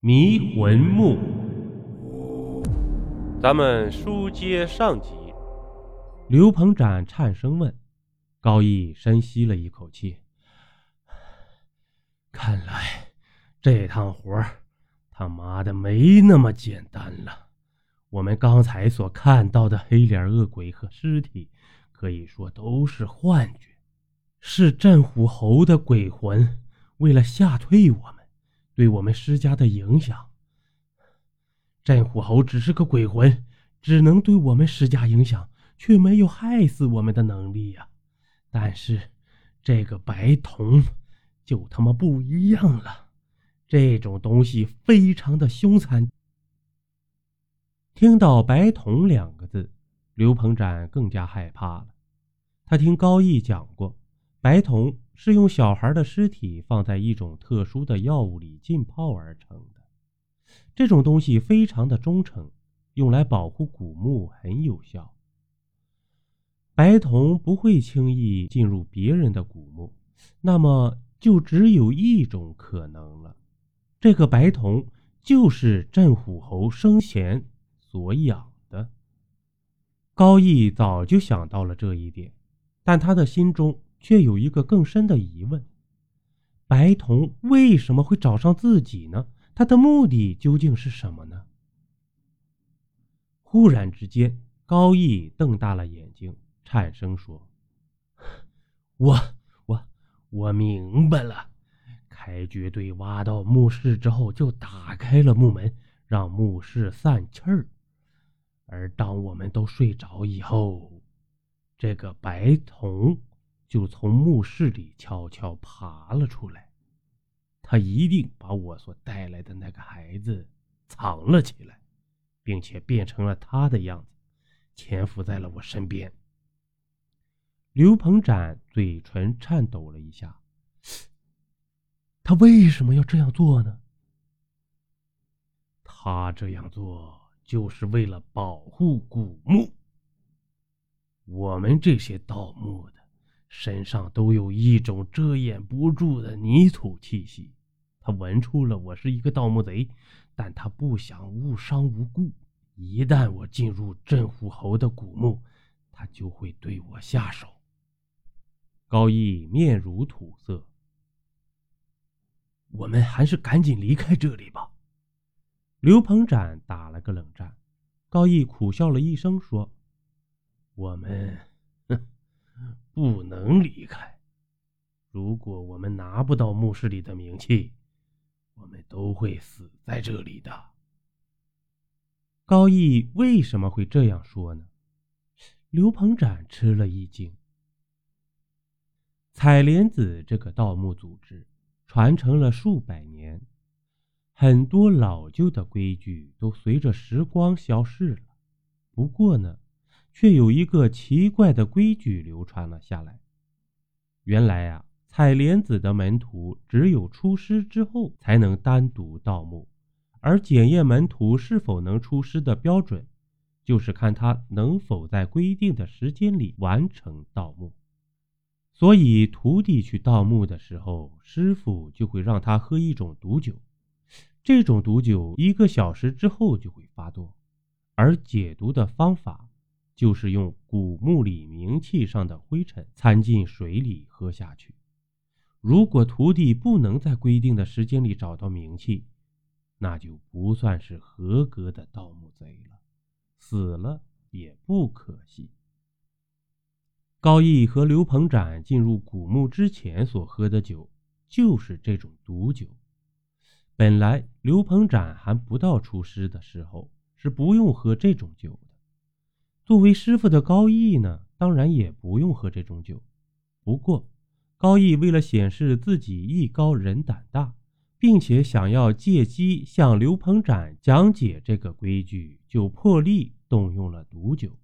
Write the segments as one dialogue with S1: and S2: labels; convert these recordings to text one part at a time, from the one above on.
S1: 迷魂木，咱们书接上集。刘鹏展颤声问：“高义，深吸了一口气，看来这趟活他妈的没那么简单了。我们刚才所看到的黑脸恶鬼和尸体，可以说都是幻觉，是镇虎侯的鬼魂为了吓退我们。”对我们施加的影响，镇虎侯只是个鬼魂，只能对我们施加影响，却没有害死我们的能力呀。但是这个白瞳就他妈不一样了，这种东西非常的凶残。听到“白瞳”两个字，刘鹏展更加害怕了。他听高义讲过，白铜。是用小孩的尸体放在一种特殊的药物里浸泡而成的。这种东西非常的忠诚，用来保护古墓很有效。白铜不会轻易进入别人的古墓，那么就只有一种可能了：这个白铜就是镇虎侯生前所养的。高义早就想到了这一点，但他的心中。却有一个更深的疑问：白瞳为什么会找上自己呢？他的目的究竟是什么呢？忽然之间，高义瞪大了眼睛，颤声说：“我、我、我明白了。开掘队挖到墓室之后，就打开了墓门，让墓室散气儿。而当我们都睡着以后，这个白瞳……”就从墓室里悄悄爬了出来，他一定把我所带来的那个孩子藏了起来，并且变成了他的样子，潜伏在了我身边。刘鹏展嘴唇颤抖了一下，他为什么要这样做呢？他这样做就是为了保护古墓。我们这些盗墓的。身上都有一种遮掩不住的泥土气息。他闻出了我是一个盗墓贼，但他不想误伤无辜。一旦我进入镇虎侯的古墓，他就会对我下手。高义面如土色。我们还是赶紧离开这里吧。刘鹏展打了个冷战。高义苦笑了一声说：“我们。”不能离开。如果我们拿不到墓室里的冥器，我们都会死在这里的。高义为什么会这样说呢？刘鹏展吃了一惊。采莲子这个盗墓组织传承了数百年，很多老旧的规矩都随着时光消逝了。不过呢。却有一个奇怪的规矩流传了下来。原来啊，采莲子的门徒只有出师之后才能单独盗墓，而检验门徒是否能出师的标准，就是看他能否在规定的时间里完成盗墓。所以，徒弟去盗墓的时候，师傅就会让他喝一种毒酒，这种毒酒一个小时之后就会发作，而解毒的方法。就是用古墓里冥器上的灰尘掺进水里喝下去。如果徒弟不能在规定的时间里找到冥器，那就不算是合格的盗墓贼了，死了也不可惜。高义和刘鹏展进入古墓之前所喝的酒，就是这种毒酒。本来刘鹏展还不到出师的时候，是不用喝这种酒。作为师傅的高义呢，当然也不用喝这种酒。不过，高义为了显示自己艺高人胆大，并且想要借机向刘鹏展讲解这个规矩，就破例动用了毒酒。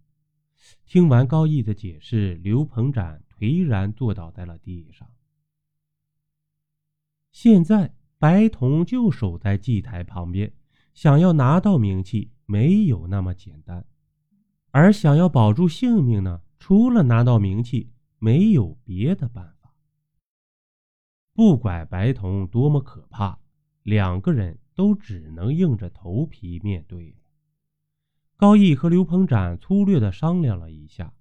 S1: 听完高义的解释，刘鹏展颓然坐倒在了地上。现在，白瞳就守在祭台旁边，想要拿到冥器，没有那么简单。而想要保住性命呢，除了拿到名器，没有别的办法。不管白瞳多么可怕，两个人都只能硬着头皮面对了。高毅和刘鹏展粗略地商量了一下，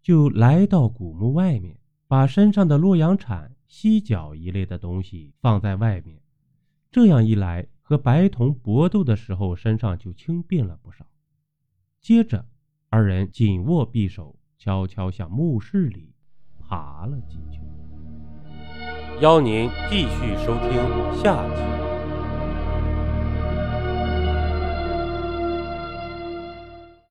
S1: 就来到古墓外面，把身上的洛阳铲、犀角一类的东西放在外面。这样一来，和白瞳搏斗的时候，身上就轻便了不少。接着，二人紧握匕首，悄悄向墓室里爬了进去。邀您继续收听下集。